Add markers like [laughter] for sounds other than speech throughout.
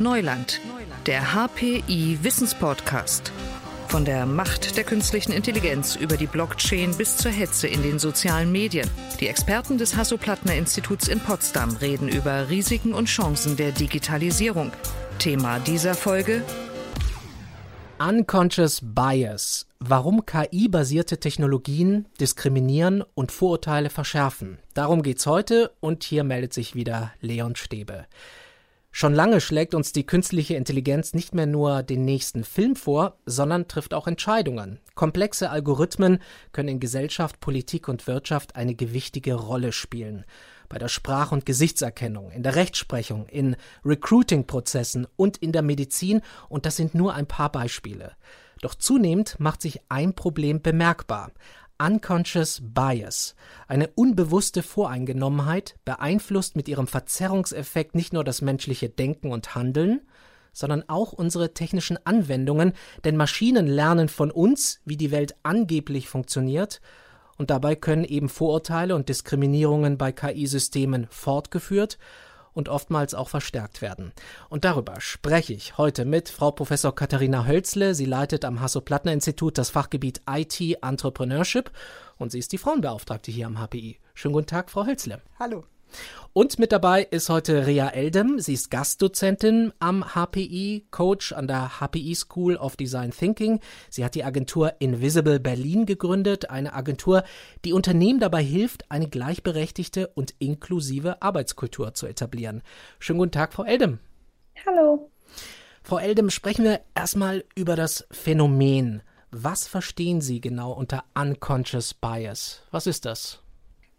Neuland, der HPI Wissenspodcast. Von der Macht der künstlichen Intelligenz über die Blockchain bis zur Hetze in den sozialen Medien. Die Experten des Hasso-Plattner-Instituts in Potsdam reden über Risiken und Chancen der Digitalisierung. Thema dieser Folge Unconscious Bias. Warum KI-basierte Technologien diskriminieren und Vorurteile verschärfen. Darum geht's heute und hier meldet sich wieder Leon Stäbe. Schon lange schlägt uns die künstliche Intelligenz nicht mehr nur den nächsten Film vor, sondern trifft auch Entscheidungen. Komplexe Algorithmen können in Gesellschaft, Politik und Wirtschaft eine gewichtige Rolle spielen. Bei der Sprach- und Gesichtserkennung, in der Rechtsprechung, in Recruiting-Prozessen und in der Medizin, und das sind nur ein paar Beispiele. Doch zunehmend macht sich ein Problem bemerkbar. Unconscious Bias. Eine unbewusste Voreingenommenheit beeinflusst mit ihrem Verzerrungseffekt nicht nur das menschliche Denken und Handeln, sondern auch unsere technischen Anwendungen, denn Maschinen lernen von uns, wie die Welt angeblich funktioniert, und dabei können eben Vorurteile und Diskriminierungen bei KI-Systemen fortgeführt und oftmals auch verstärkt werden. Und darüber spreche ich heute mit Frau Professor Katharina Hölzle. Sie leitet am Hasso-Plattner-Institut das Fachgebiet IT Entrepreneurship und sie ist die Frauenbeauftragte hier am HPI. Schönen guten Tag, Frau Hölzle. Hallo. Und mit dabei ist heute Rea Eldem. Sie ist Gastdozentin am HPI, Coach an der HPI School of Design Thinking. Sie hat die Agentur Invisible Berlin gegründet, eine Agentur, die Unternehmen dabei hilft, eine gleichberechtigte und inklusive Arbeitskultur zu etablieren. Schönen guten Tag, Frau Eldem. Hallo. Frau Eldem, sprechen wir erstmal über das Phänomen. Was verstehen Sie genau unter Unconscious Bias? Was ist das?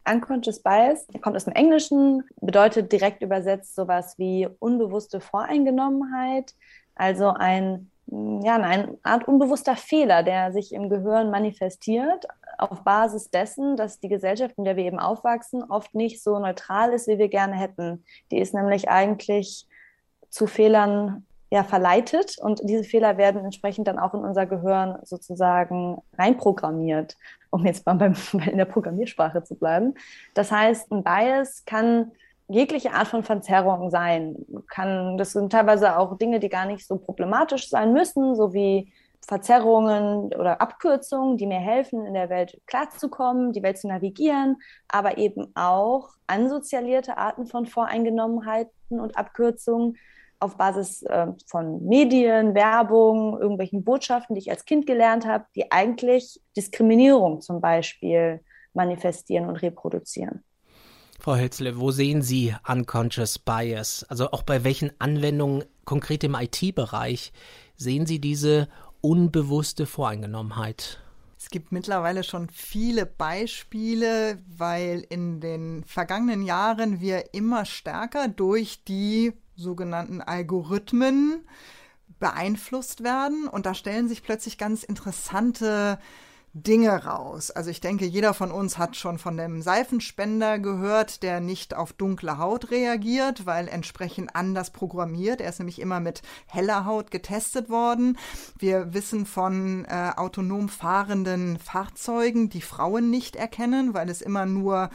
Unconscious Bias kommt aus dem Englischen, bedeutet direkt übersetzt sowas wie unbewusste Voreingenommenheit, also ein, ja, eine Art unbewusster Fehler, der sich im Gehirn manifestiert, auf Basis dessen, dass die Gesellschaft, in der wir eben aufwachsen, oft nicht so neutral ist, wie wir gerne hätten. Die ist nämlich eigentlich zu Fehlern ja, verleitet und diese Fehler werden entsprechend dann auch in unser Gehirn sozusagen reinprogrammiert, um jetzt mal beim, [laughs] in der Programmiersprache zu bleiben. Das heißt, ein Bias kann jegliche Art von Verzerrung sein. Kann, das sind teilweise auch Dinge, die gar nicht so problematisch sein müssen, so wie Verzerrungen oder Abkürzungen, die mir helfen, in der Welt klarzukommen, die Welt zu navigieren, aber eben auch ansozialierte Arten von Voreingenommenheiten und Abkürzungen, auf Basis äh, von Medien, Werbung, irgendwelchen Botschaften, die ich als Kind gelernt habe, die eigentlich Diskriminierung zum Beispiel manifestieren und reproduzieren. Frau Hölzle, wo sehen Sie Unconscious Bias? Also auch bei welchen Anwendungen konkret im IT-Bereich sehen Sie diese unbewusste Voreingenommenheit? Es gibt mittlerweile schon viele Beispiele, weil in den vergangenen Jahren wir immer stärker durch die sogenannten Algorithmen beeinflusst werden. Und da stellen sich plötzlich ganz interessante Dinge raus. Also ich denke, jeder von uns hat schon von dem Seifenspender gehört, der nicht auf dunkle Haut reagiert, weil entsprechend anders programmiert. Er ist nämlich immer mit heller Haut getestet worden. Wir wissen von äh, autonom fahrenden Fahrzeugen, die Frauen nicht erkennen, weil es immer nur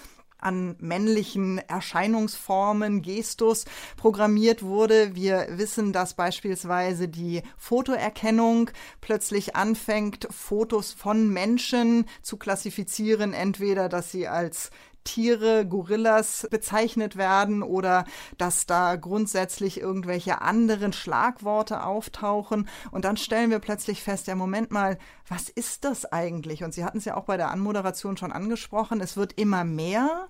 an männlichen Erscheinungsformen, Gestus programmiert wurde. Wir wissen, dass beispielsweise die Fotoerkennung plötzlich anfängt, Fotos von Menschen zu klassifizieren, entweder dass sie als Tiere, Gorillas bezeichnet werden oder dass da grundsätzlich irgendwelche anderen Schlagworte auftauchen. Und dann stellen wir plötzlich fest, ja, Moment mal, was ist das eigentlich? Und Sie hatten es ja auch bei der Anmoderation schon angesprochen, es wird immer mehr.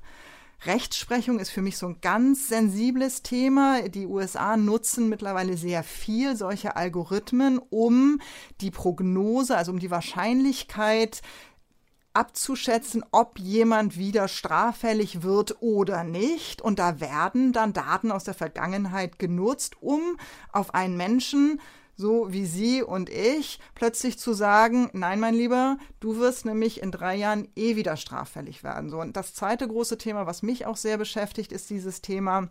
Rechtsprechung ist für mich so ein ganz sensibles Thema. Die USA nutzen mittlerweile sehr viel solche Algorithmen, um die Prognose, also um die Wahrscheinlichkeit abzuschätzen, ob jemand wieder straffällig wird oder nicht. Und da werden dann Daten aus der Vergangenheit genutzt, um auf einen Menschen so wie Sie und ich, plötzlich zu sagen, nein, mein Lieber, du wirst nämlich in drei Jahren eh wieder straffällig werden. So, und das zweite große Thema, was mich auch sehr beschäftigt, ist dieses Thema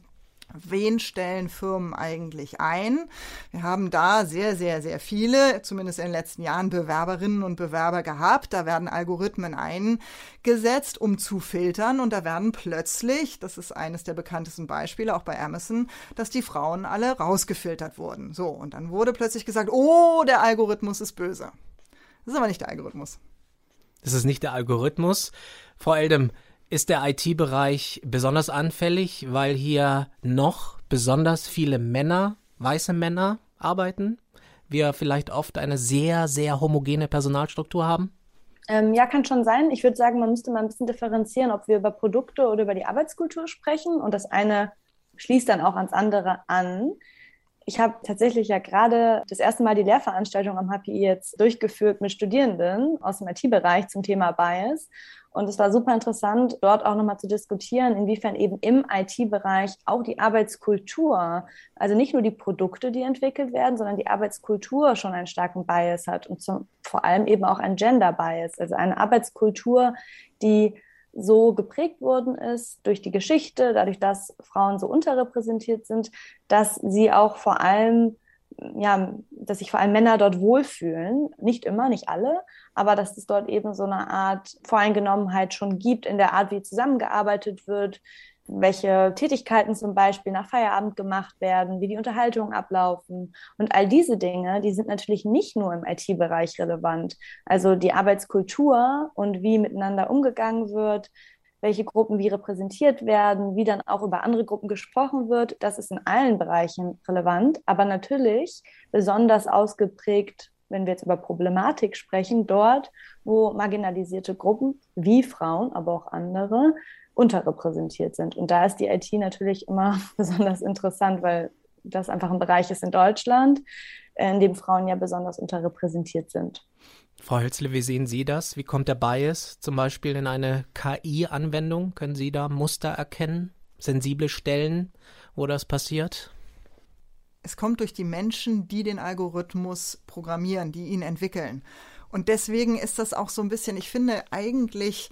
wen stellen Firmen eigentlich ein? Wir haben da sehr, sehr, sehr viele, zumindest in den letzten Jahren, Bewerberinnen und Bewerber gehabt. Da werden Algorithmen eingesetzt, um zu filtern. Und da werden plötzlich, das ist eines der bekanntesten Beispiele, auch bei Amazon, dass die Frauen alle rausgefiltert wurden. So, und dann wurde plötzlich gesagt, oh, der Algorithmus ist böse. Das ist aber nicht der Algorithmus. Das ist nicht der Algorithmus. Frau Eldem, ist der IT-Bereich besonders anfällig, weil hier noch besonders viele Männer, weiße Männer arbeiten? Wir vielleicht oft eine sehr, sehr homogene Personalstruktur haben? Ähm, ja, kann schon sein. Ich würde sagen, man müsste mal ein bisschen differenzieren, ob wir über Produkte oder über die Arbeitskultur sprechen. Und das eine schließt dann auch ans andere an. Ich habe tatsächlich ja gerade das erste Mal die Lehrveranstaltung am HPI jetzt durchgeführt mit Studierenden aus dem IT-Bereich zum Thema Bias. Und es war super interessant, dort auch nochmal zu diskutieren, inwiefern eben im IT-Bereich auch die Arbeitskultur, also nicht nur die Produkte, die entwickelt werden, sondern die Arbeitskultur schon einen starken Bias hat und zum, vor allem eben auch ein Gender-Bias, also eine Arbeitskultur, die so geprägt worden ist durch die Geschichte, dadurch, dass Frauen so unterrepräsentiert sind, dass sie auch vor allem ja, dass sich vor allem Männer dort wohlfühlen. Nicht immer, nicht alle, aber dass es dort eben so eine Art Voreingenommenheit schon gibt in der Art, wie zusammengearbeitet wird, welche Tätigkeiten zum Beispiel nach Feierabend gemacht werden, wie die Unterhaltungen ablaufen. Und all diese Dinge, die sind natürlich nicht nur im IT-Bereich relevant. Also die Arbeitskultur und wie miteinander umgegangen wird, welche Gruppen wie repräsentiert werden, wie dann auch über andere Gruppen gesprochen wird. Das ist in allen Bereichen relevant, aber natürlich besonders ausgeprägt, wenn wir jetzt über Problematik sprechen, dort, wo marginalisierte Gruppen wie Frauen, aber auch andere unterrepräsentiert sind. Und da ist die IT natürlich immer [laughs] besonders interessant, weil das einfach ein Bereich ist in Deutschland, in dem Frauen ja besonders unterrepräsentiert sind. Frau Hölzle, wie sehen Sie das? Wie kommt der Bias zum Beispiel in eine KI-Anwendung? Können Sie da Muster erkennen? Sensible Stellen, wo das passiert? Es kommt durch die Menschen, die den Algorithmus programmieren, die ihn entwickeln. Und deswegen ist das auch so ein bisschen, ich finde eigentlich,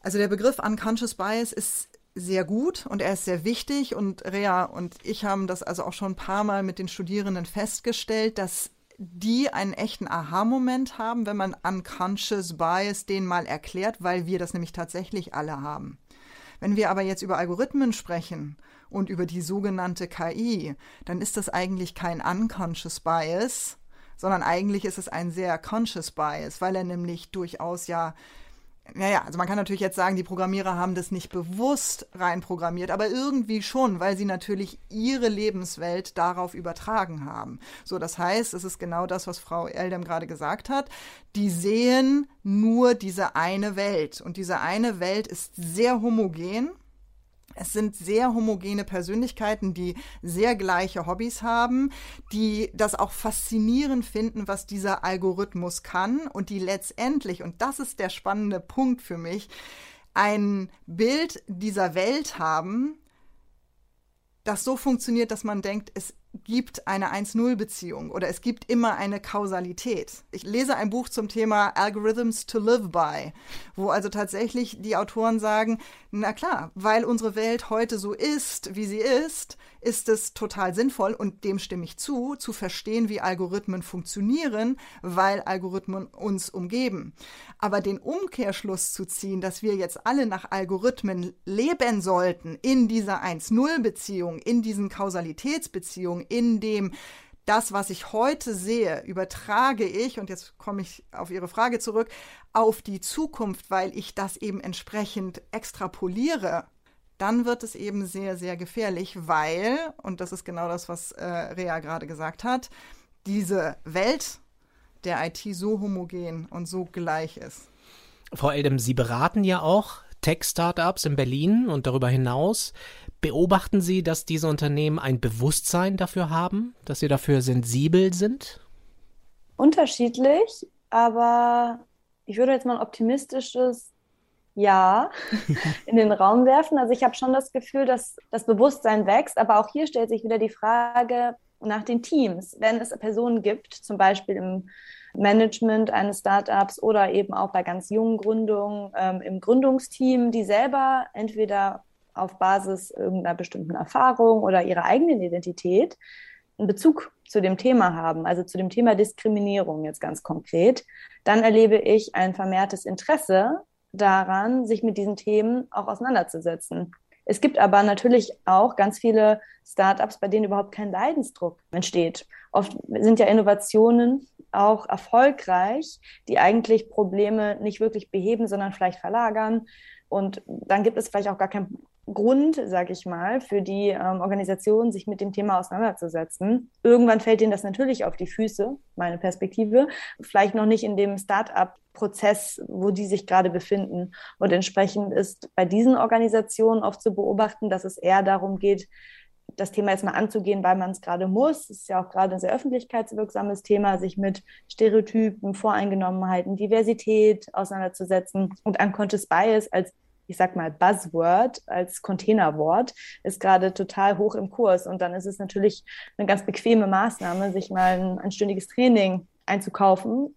also der Begriff Unconscious Bias ist sehr gut und er ist sehr wichtig und Rea und ich haben das also auch schon ein paar Mal mit den Studierenden festgestellt, dass die einen echten Aha-Moment haben, wenn man Unconscious Bias denen mal erklärt, weil wir das nämlich tatsächlich alle haben. Wenn wir aber jetzt über Algorithmen sprechen und über die sogenannte KI, dann ist das eigentlich kein Unconscious Bias, sondern eigentlich ist es ein sehr Conscious Bias, weil er nämlich durchaus ja naja, also man kann natürlich jetzt sagen, die Programmierer haben das nicht bewusst reinprogrammiert, aber irgendwie schon, weil sie natürlich ihre Lebenswelt darauf übertragen haben. So, das heißt, es ist genau das, was Frau Eldem gerade gesagt hat. Die sehen nur diese eine Welt und diese eine Welt ist sehr homogen es sind sehr homogene Persönlichkeiten, die sehr gleiche Hobbys haben, die das auch faszinierend finden, was dieser Algorithmus kann und die letztendlich, und das ist der spannende Punkt für mich, ein Bild dieser Welt haben, das so funktioniert, dass man denkt, es gibt eine 1-0-Beziehung oder es gibt immer eine Kausalität. Ich lese ein Buch zum Thema Algorithms to Live By, wo also tatsächlich die Autoren sagen, na klar, weil unsere Welt heute so ist, wie sie ist, ist es total sinnvoll und dem stimme ich zu, zu verstehen, wie Algorithmen funktionieren, weil Algorithmen uns umgeben. Aber den Umkehrschluss zu ziehen, dass wir jetzt alle nach Algorithmen leben sollten, in dieser 1-0-Beziehung, in diesen Kausalitätsbeziehungen, in dem das, was ich heute sehe, übertrage ich, und jetzt komme ich auf Ihre Frage zurück, auf die Zukunft, weil ich das eben entsprechend extrapoliere, dann wird es eben sehr, sehr gefährlich, weil, und das ist genau das, was äh, Rea gerade gesagt hat, diese Welt der IT so homogen und so gleich ist. Frau Eldem, Sie beraten ja auch Tech-Startups in Berlin und darüber hinaus. Beobachten Sie, dass diese Unternehmen ein Bewusstsein dafür haben, dass sie dafür sensibel sind? Unterschiedlich, aber ich würde jetzt mal ein optimistisches Ja [laughs] in den Raum werfen. Also ich habe schon das Gefühl, dass das Bewusstsein wächst, aber auch hier stellt sich wieder die Frage nach den Teams. Wenn es Personen gibt, zum Beispiel im Management eines Startups oder eben auch bei ganz jungen Gründungen ähm, im Gründungsteam, die selber entweder auf Basis irgendeiner bestimmten Erfahrung oder ihrer eigenen Identität einen Bezug zu dem Thema haben, also zu dem Thema Diskriminierung jetzt ganz konkret, dann erlebe ich ein vermehrtes Interesse daran, sich mit diesen Themen auch auseinanderzusetzen. Es gibt aber natürlich auch ganz viele Startups, bei denen überhaupt kein Leidensdruck entsteht. Oft sind ja Innovationen auch erfolgreich, die eigentlich Probleme nicht wirklich beheben, sondern vielleicht verlagern. Und dann gibt es vielleicht auch gar kein Grund, sage ich mal, für die ähm, Organisation, sich mit dem Thema auseinanderzusetzen. Irgendwann fällt ihnen das natürlich auf die Füße, meine Perspektive. Vielleicht noch nicht in dem Start-up-Prozess, wo die sich gerade befinden. Und entsprechend ist bei diesen Organisationen oft zu beobachten, dass es eher darum geht, das Thema jetzt mal anzugehen, weil man es gerade muss. Es ist ja auch gerade ein sehr öffentlichkeitswirksames Thema, sich mit Stereotypen, Voreingenommenheiten, Diversität auseinanderzusetzen. Und Unconscious Bias als ich sag mal, Buzzword als Containerwort ist gerade total hoch im Kurs. Und dann ist es natürlich eine ganz bequeme Maßnahme, sich mal ein, ein stündiges Training einzukaufen.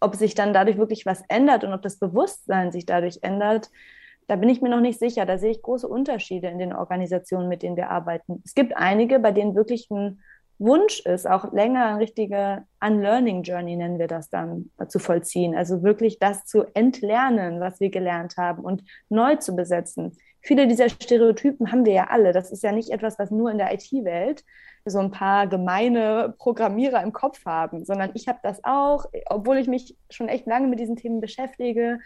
Ob sich dann dadurch wirklich was ändert und ob das Bewusstsein sich dadurch ändert, da bin ich mir noch nicht sicher. Da sehe ich große Unterschiede in den Organisationen, mit denen wir arbeiten. Es gibt einige, bei denen wirklich ein Wunsch ist, auch länger eine richtige Unlearning Journey nennen wir das dann, äh, zu vollziehen. Also wirklich das zu entlernen, was wir gelernt haben und neu zu besetzen. Viele dieser Stereotypen haben wir ja alle. Das ist ja nicht etwas, was nur in der IT-Welt so ein paar gemeine Programmierer im Kopf haben, sondern ich habe das auch, obwohl ich mich schon echt lange mit diesen Themen beschäftige.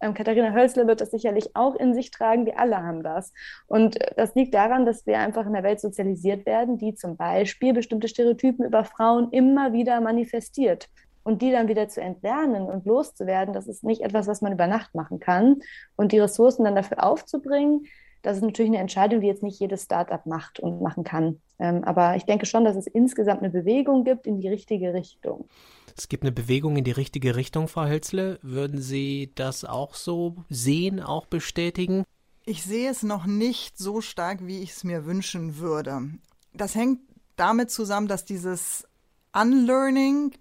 Ähm, Katharina Hölzle wird das sicherlich auch in sich tragen. Wir alle haben das. Und äh, das liegt daran, dass wir einfach in der Welt sozialisiert werden, die zum Beispiel bestimmte Stereotypen über Frauen immer wieder manifestiert. Und die dann wieder zu entlernen und loszuwerden, das ist nicht etwas, was man über Nacht machen kann. Und die Ressourcen dann dafür aufzubringen, das ist natürlich eine Entscheidung, die jetzt nicht jedes Startup macht und machen kann. Ähm, aber ich denke schon, dass es insgesamt eine Bewegung gibt in die richtige Richtung. Es gibt eine Bewegung in die richtige Richtung, Frau Hölzle. Würden Sie das auch so sehen, auch bestätigen? Ich sehe es noch nicht so stark, wie ich es mir wünschen würde. Das hängt damit zusammen, dass dieses Unlearning,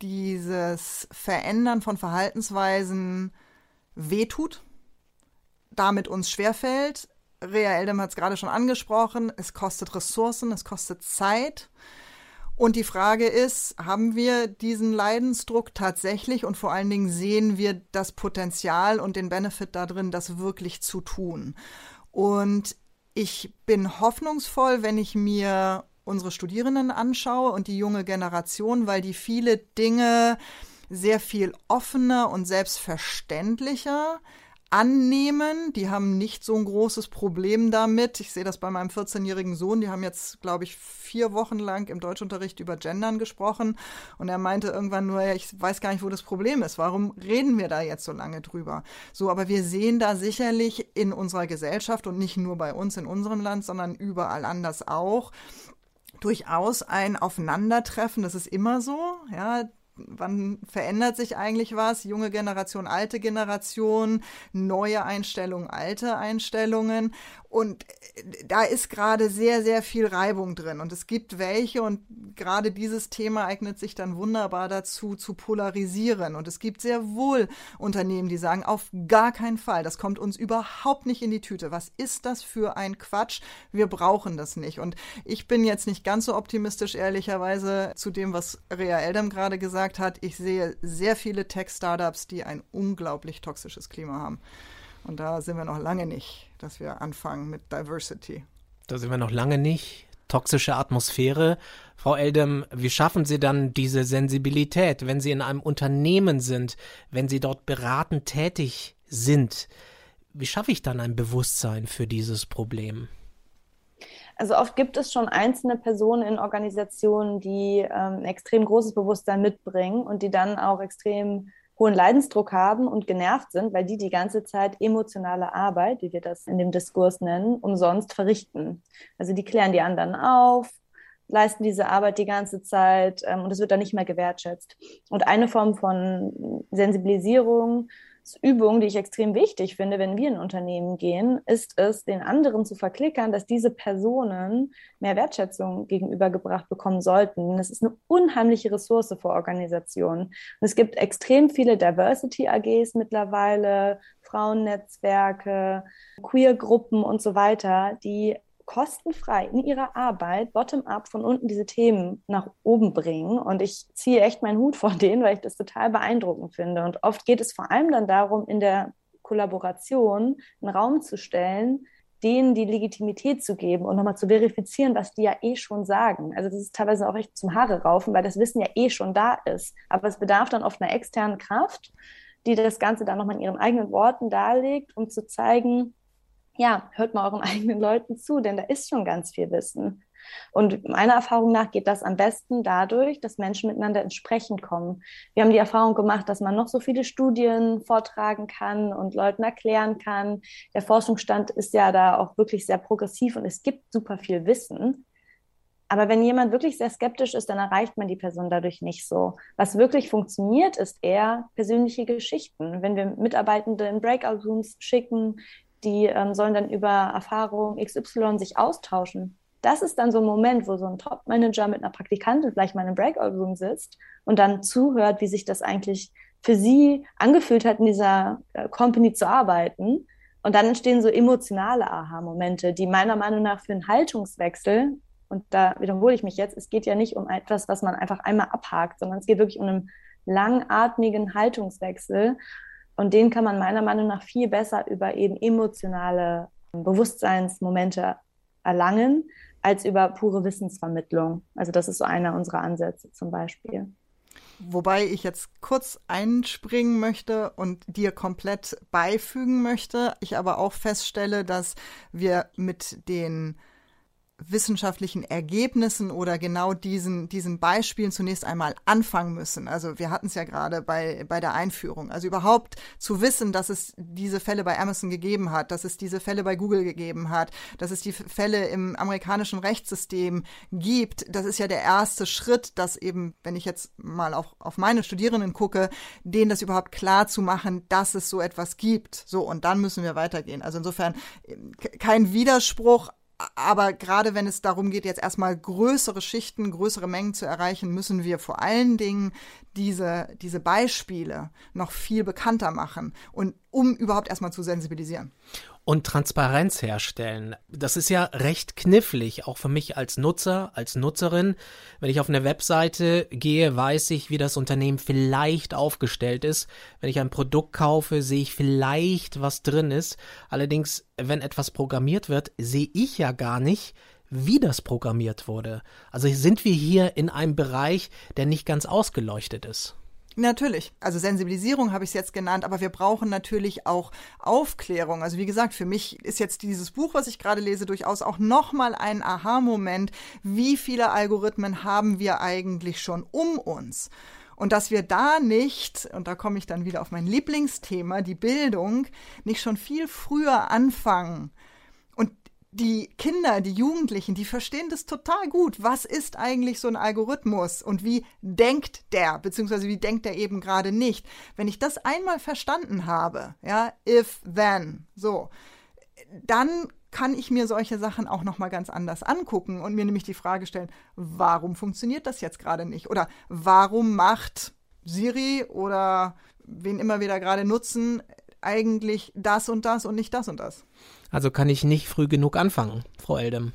dieses Verändern von Verhaltensweisen wehtut, damit uns schwerfällt. Rea Eldem hat es gerade schon angesprochen, es kostet Ressourcen, es kostet Zeit. Und die Frage ist, haben wir diesen Leidensdruck tatsächlich und vor allen Dingen sehen wir das Potenzial und den Benefit darin, das wirklich zu tun? Und ich bin hoffnungsvoll, wenn ich mir unsere Studierenden anschaue und die junge Generation, weil die viele Dinge sehr viel offener und selbstverständlicher annehmen. Die haben nicht so ein großes Problem damit. Ich sehe das bei meinem 14-jährigen Sohn. Die haben jetzt, glaube ich, vier Wochen lang im Deutschunterricht über Gendern gesprochen. Und er meinte irgendwann nur, ja, ich weiß gar nicht, wo das Problem ist. Warum reden wir da jetzt so lange drüber? So, aber wir sehen da sicherlich in unserer Gesellschaft und nicht nur bei uns in unserem Land, sondern überall anders auch, durchaus ein Aufeinandertreffen. Das ist immer so. Ja, wann verändert sich eigentlich was? Junge Generation, alte Generation, neue Einstellungen, alte Einstellungen. Und äh, da ist gerade sehr, sehr viel Reibung drin. Und es gibt welche, und gerade dieses Thema eignet sich dann wunderbar dazu, zu polarisieren. Und es gibt sehr wohl Unternehmen, die sagen, auf gar keinen Fall, das kommt uns überhaupt nicht in die Tüte. Was ist das für ein Quatsch? Wir brauchen das nicht. Und ich bin jetzt nicht ganz so optimistisch, ehrlicherweise, zu dem, was Rea Eldam gerade gesagt hat. Ich sehe sehr viele Tech-Startups, die ein unglaublich toxisches Klima haben. Und da sind wir noch lange nicht, dass wir anfangen mit Diversity. Da sind wir noch lange nicht. Toxische Atmosphäre. Frau Eldem, wie schaffen Sie dann diese Sensibilität, wenn Sie in einem Unternehmen sind, wenn Sie dort beratend tätig sind? Wie schaffe ich dann ein Bewusstsein für dieses Problem? Also oft gibt es schon einzelne Personen in Organisationen, die ähm, ein extrem großes Bewusstsein mitbringen und die dann auch extrem hohen Leidensdruck haben und genervt sind, weil die die ganze Zeit emotionale Arbeit, wie wir das in dem Diskurs nennen, umsonst verrichten. Also die klären die anderen auf, leisten diese Arbeit die ganze Zeit ähm, und es wird dann nicht mehr gewertschätzt. Und eine Form von Sensibilisierung Übung, die ich extrem wichtig finde, wenn wir in Unternehmen gehen, ist es, den anderen zu verklickern, dass diese Personen mehr Wertschätzung gegenübergebracht bekommen sollten. Das ist eine unheimliche Ressource für Organisationen. Und es gibt extrem viele Diversity-AGs mittlerweile, Frauennetzwerke, Queer-Gruppen und so weiter, die kostenfrei in ihrer Arbeit bottom-up von unten diese Themen nach oben bringen. Und ich ziehe echt meinen Hut vor [laughs] denen, weil ich das total beeindruckend finde. Und oft geht es vor allem dann darum, in der Kollaboration einen Raum zu stellen, denen die Legitimität zu geben und nochmal zu verifizieren, was die ja eh schon sagen. Also das ist teilweise auch echt zum Haare raufen, weil das Wissen ja eh schon da ist. Aber es bedarf dann oft einer externen Kraft, die das Ganze dann nochmal in ihren eigenen Worten darlegt, um zu zeigen, ja, hört mal euren [laughs] eigenen Leuten zu, denn da ist schon ganz viel Wissen. Und meiner Erfahrung nach geht das am besten dadurch, dass Menschen miteinander ins Sprechen kommen. Wir haben die Erfahrung gemacht, dass man noch so viele Studien vortragen kann und Leuten erklären kann. Der Forschungsstand ist ja da auch wirklich sehr progressiv und es gibt super viel Wissen. Aber wenn jemand wirklich sehr skeptisch ist, dann erreicht man die Person dadurch nicht so. Was wirklich funktioniert, ist eher persönliche Geschichten. Wenn wir Mitarbeitende in Breakout-Rooms schicken, die ähm, sollen dann über Erfahrung XY sich austauschen. Das ist dann so ein Moment, wo so ein Top-Manager mit einer Praktikantin vielleicht mal in einem Breakout-Room sitzt und dann zuhört, wie sich das eigentlich für sie angefühlt hat, in dieser äh, Company zu arbeiten. Und dann entstehen so emotionale Aha-Momente, die meiner Meinung nach für einen Haltungswechsel, und da wiederhole ich mich jetzt, es geht ja nicht um etwas, was man einfach einmal abhakt, sondern es geht wirklich um einen langatmigen Haltungswechsel. Und den kann man meiner Meinung nach viel besser über eben emotionale Bewusstseinsmomente erlangen, als über pure Wissensvermittlung. Also das ist so einer unserer Ansätze zum Beispiel. Wobei ich jetzt kurz einspringen möchte und dir komplett beifügen möchte. Ich aber auch feststelle, dass wir mit den wissenschaftlichen Ergebnissen oder genau diesen, diesen Beispielen zunächst einmal anfangen müssen. Also wir hatten es ja gerade bei, bei der Einführung. Also überhaupt zu wissen, dass es diese Fälle bei Amazon gegeben hat, dass es diese Fälle bei Google gegeben hat, dass es die Fälle im amerikanischen Rechtssystem gibt, das ist ja der erste Schritt, dass eben, wenn ich jetzt mal auf, auf meine Studierenden gucke, denen das überhaupt klar zu machen, dass es so etwas gibt. So, und dann müssen wir weitergehen. Also insofern kein Widerspruch, aber gerade wenn es darum geht, jetzt erstmal größere Schichten, größere Mengen zu erreichen, müssen wir vor allen Dingen diese, diese Beispiele noch viel bekannter machen. Und um überhaupt erstmal zu sensibilisieren und Transparenz herstellen. Das ist ja recht knifflig, auch für mich als Nutzer, als Nutzerin. Wenn ich auf eine Webseite gehe, weiß ich, wie das Unternehmen vielleicht aufgestellt ist. Wenn ich ein Produkt kaufe, sehe ich vielleicht, was drin ist. Allerdings, wenn etwas programmiert wird, sehe ich ja gar nicht, wie das programmiert wurde. Also sind wir hier in einem Bereich, der nicht ganz ausgeleuchtet ist. Natürlich. Also Sensibilisierung habe ich es jetzt genannt, aber wir brauchen natürlich auch Aufklärung. Also wie gesagt, für mich ist jetzt dieses Buch, was ich gerade lese, durchaus auch nochmal ein Aha-Moment. Wie viele Algorithmen haben wir eigentlich schon um uns? Und dass wir da nicht, und da komme ich dann wieder auf mein Lieblingsthema, die Bildung, nicht schon viel früher anfangen, die Kinder, die Jugendlichen, die verstehen das total gut. Was ist eigentlich so ein Algorithmus und wie denkt der, beziehungsweise wie denkt der eben gerade nicht? Wenn ich das einmal verstanden habe, ja, if, then, so, dann kann ich mir solche Sachen auch noch mal ganz anders angucken und mir nämlich die Frage stellen, warum funktioniert das jetzt gerade nicht? Oder warum macht Siri oder wen immer wir da gerade nutzen, eigentlich das und das und nicht das und das? Also kann ich nicht früh genug anfangen, Frau Eldem.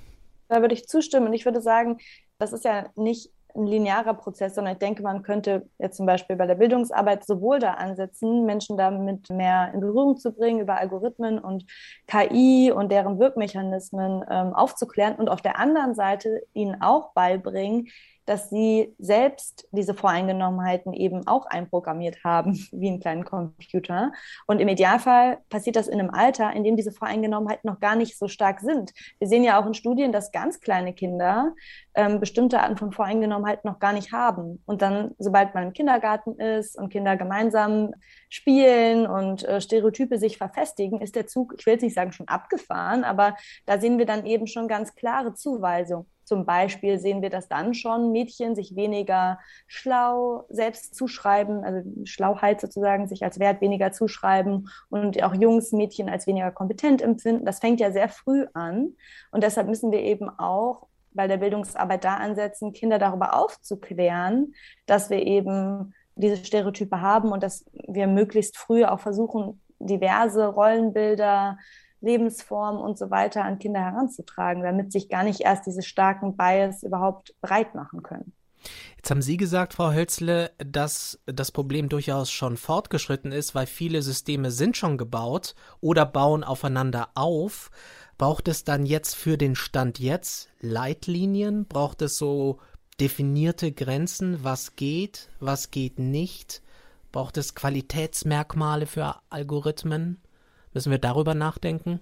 Da würde ich zustimmen. Und ich würde sagen, das ist ja nicht ein linearer Prozess, sondern ich denke, man könnte jetzt zum Beispiel bei der Bildungsarbeit sowohl da ansetzen, Menschen damit mehr in Berührung zu bringen, über Algorithmen und KI und deren Wirkmechanismen ähm, aufzuklären und auf der anderen Seite ihnen auch beibringen, dass sie selbst diese Voreingenommenheiten eben auch einprogrammiert haben, [laughs] wie einen kleinen Computer. Und im Idealfall passiert das in einem Alter, in dem diese Voreingenommenheiten noch gar nicht so stark sind. Wir sehen ja auch in Studien, dass ganz kleine Kinder ähm, bestimmte Arten von Voreingenommenheit noch gar nicht haben. Und dann, sobald man im Kindergarten ist und Kinder gemeinsam spielen und äh, Stereotype sich verfestigen, ist der Zug, ich will jetzt nicht sagen schon abgefahren, aber da sehen wir dann eben schon ganz klare Zuweisungen. Zum Beispiel sehen wir, dass dann schon Mädchen sich weniger schlau selbst zuschreiben, also Schlauheit sozusagen sich als Wert weniger zuschreiben und auch Jungs Mädchen als weniger kompetent empfinden. Das fängt ja sehr früh an und deshalb müssen wir eben auch bei der Bildungsarbeit da ansetzen, Kinder darüber aufzuklären, dass wir eben diese Stereotype haben und dass wir möglichst früh auch versuchen, diverse Rollenbilder Lebensformen und so weiter an Kinder heranzutragen, damit sich gar nicht erst diese starken Bias überhaupt breit machen können. Jetzt haben Sie gesagt, Frau Hölzle, dass das Problem durchaus schon fortgeschritten ist, weil viele Systeme sind schon gebaut oder bauen aufeinander auf. Braucht es dann jetzt für den Stand jetzt Leitlinien? Braucht es so definierte Grenzen, was geht, was geht nicht? Braucht es Qualitätsmerkmale für Algorithmen? Müssen wir darüber nachdenken?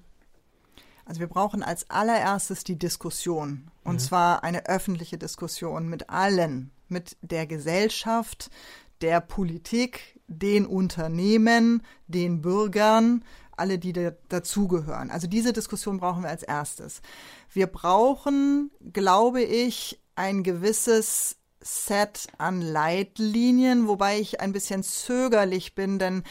Also wir brauchen als allererstes die Diskussion. Und mhm. zwar eine öffentliche Diskussion mit allen, mit der Gesellschaft, der Politik, den Unternehmen, den Bürgern, alle, die da, dazugehören. Also diese Diskussion brauchen wir als erstes. Wir brauchen, glaube ich, ein gewisses Set an Leitlinien, wobei ich ein bisschen zögerlich bin, denn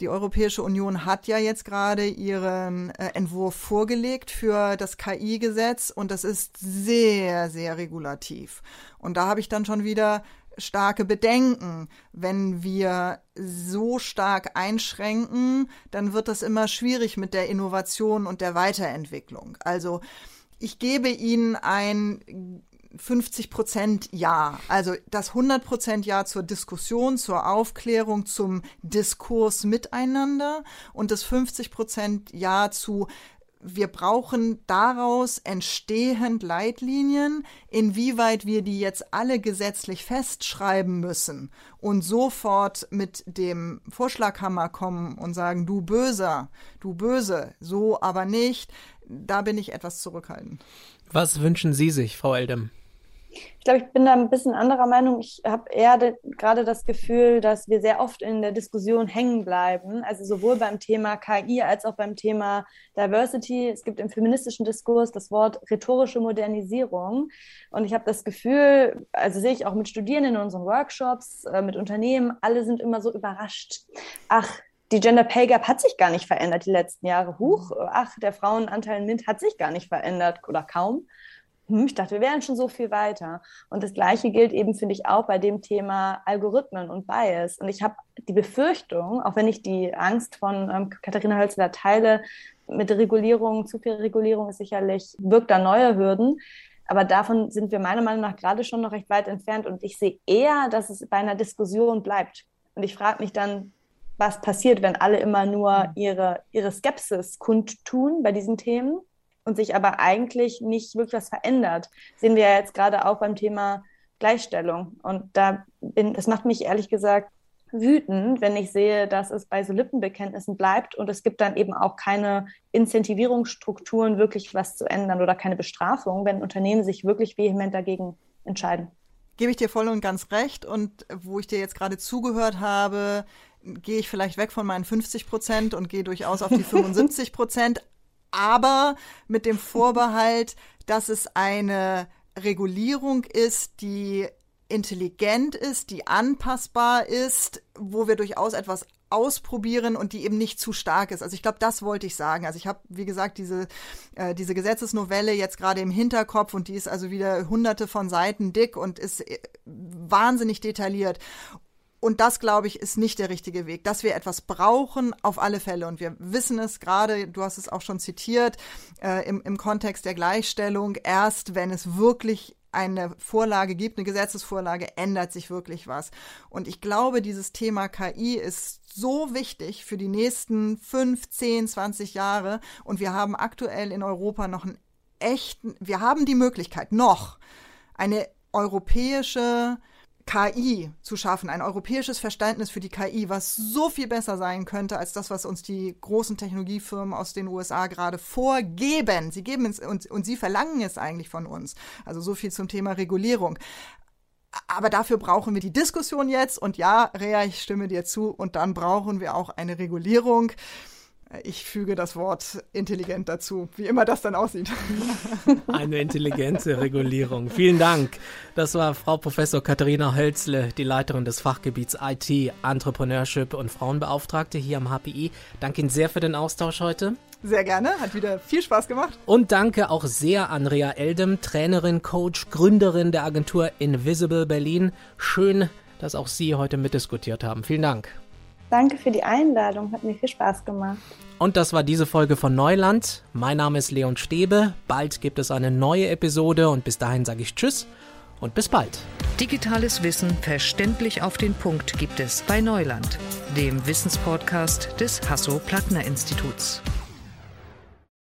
die Europäische Union hat ja jetzt gerade ihren äh, Entwurf vorgelegt für das KI-Gesetz und das ist sehr, sehr regulativ. Und da habe ich dann schon wieder starke Bedenken. Wenn wir so stark einschränken, dann wird das immer schwierig mit der Innovation und der Weiterentwicklung. Also ich gebe Ihnen ein 50 Prozent Ja. Also das 100 Prozent Ja zur Diskussion, zur Aufklärung, zum Diskurs miteinander und das 50 Prozent Ja zu wir brauchen daraus entstehend Leitlinien, inwieweit wir die jetzt alle gesetzlich festschreiben müssen und sofort mit dem Vorschlaghammer kommen und sagen, du Böser, du Böse, so aber nicht, da bin ich etwas zurückhaltend. Was wünschen Sie sich, Frau Eldem? Ich glaube, ich bin da ein bisschen anderer Meinung. Ich habe eher gerade das Gefühl, dass wir sehr oft in der Diskussion hängen bleiben. Also sowohl beim Thema KI als auch beim Thema Diversity. Es gibt im feministischen Diskurs das Wort rhetorische Modernisierung. Und ich habe das Gefühl, also sehe ich auch mit Studierenden in unseren Workshops, äh, mit Unternehmen, alle sind immer so überrascht. Ach, die Gender Pay Gap hat sich gar nicht verändert die letzten Jahre. Huch, ach, der Frauenanteil in MINT hat sich gar nicht verändert oder kaum hm, ich dachte, wir wären schon so viel weiter. Und das Gleiche gilt eben, finde ich, auch bei dem Thema Algorithmen und Bias. Und ich habe die Befürchtung, auch wenn ich die Angst von ähm, Katharina Hölzler teile, mit Regulierung, zu viel Regulierung ist sicherlich, wirkt da neue Hürden. Aber davon sind wir meiner Meinung nach gerade schon noch recht weit entfernt. Und ich sehe eher, dass es bei einer Diskussion bleibt. Und ich frage mich dann, was passiert, wenn alle immer nur ihre, ihre Skepsis kundtun bei diesen Themen und sich aber eigentlich nicht wirklich was verändert. Sehen wir ja jetzt gerade auch beim Thema Gleichstellung. Und da bin, das macht mich ehrlich gesagt wütend, wenn ich sehe, dass es bei so Lippenbekenntnissen bleibt und es gibt dann eben auch keine Incentivierungsstrukturen, wirklich was zu ändern oder keine Bestrafung, wenn Unternehmen sich wirklich vehement dagegen entscheiden. Gebe ich dir voll und ganz recht. Und wo ich dir jetzt gerade zugehört habe, gehe ich vielleicht weg von meinen 50 Prozent und gehe durchaus auf die [laughs] 75 Prozent aber mit dem Vorbehalt, dass es eine Regulierung ist, die intelligent ist, die anpassbar ist, wo wir durchaus etwas ausprobieren und die eben nicht zu stark ist. Also ich glaube, das wollte ich sagen. Also ich habe, wie gesagt, diese, äh, diese Gesetzesnovelle jetzt gerade im Hinterkopf und die ist also wieder hunderte von Seiten dick und ist äh, wahnsinnig detailliert. Und das, glaube ich, ist nicht der richtige Weg. Dass wir etwas brauchen, auf alle Fälle. Und wir wissen es gerade, du hast es auch schon zitiert, äh, im, im Kontext der Gleichstellung, erst wenn es wirklich eine Vorlage gibt, eine Gesetzesvorlage, ändert sich wirklich was. Und ich glaube, dieses Thema KI ist so wichtig für die nächsten fünf, zehn, zwanzig Jahre. Und wir haben aktuell in Europa noch einen echten, wir haben die Möglichkeit, noch eine europäische KI zu schaffen, ein europäisches Verständnis für die KI, was so viel besser sein könnte als das, was uns die großen Technologiefirmen aus den USA gerade vorgeben. Sie geben es und, und sie verlangen es eigentlich von uns. Also so viel zum Thema Regulierung. Aber dafür brauchen wir die Diskussion jetzt. Und ja, Rea, ich stimme dir zu. Und dann brauchen wir auch eine Regulierung. Ich füge das Wort intelligent dazu, wie immer das dann aussieht. [laughs] Eine intelligente Regulierung. Vielen Dank. Das war Frau Professor Katharina Hölzle, die Leiterin des Fachgebiets IT, Entrepreneurship und Frauenbeauftragte hier am HPI. Danke Ihnen sehr für den Austausch heute. Sehr gerne, hat wieder viel Spaß gemacht. Und danke auch sehr an Rea Eldem, Trainerin, Coach, Gründerin der Agentur Invisible Berlin. Schön, dass auch Sie heute mitdiskutiert haben. Vielen Dank. Danke für die Einladung, hat mir viel Spaß gemacht. Und das war diese Folge von Neuland. Mein Name ist Leon Stäbe. Bald gibt es eine neue Episode und bis dahin sage ich Tschüss und bis bald. Digitales Wissen verständlich auf den Punkt gibt es bei Neuland, dem Wissenspodcast des Hasso-Plattner-Instituts.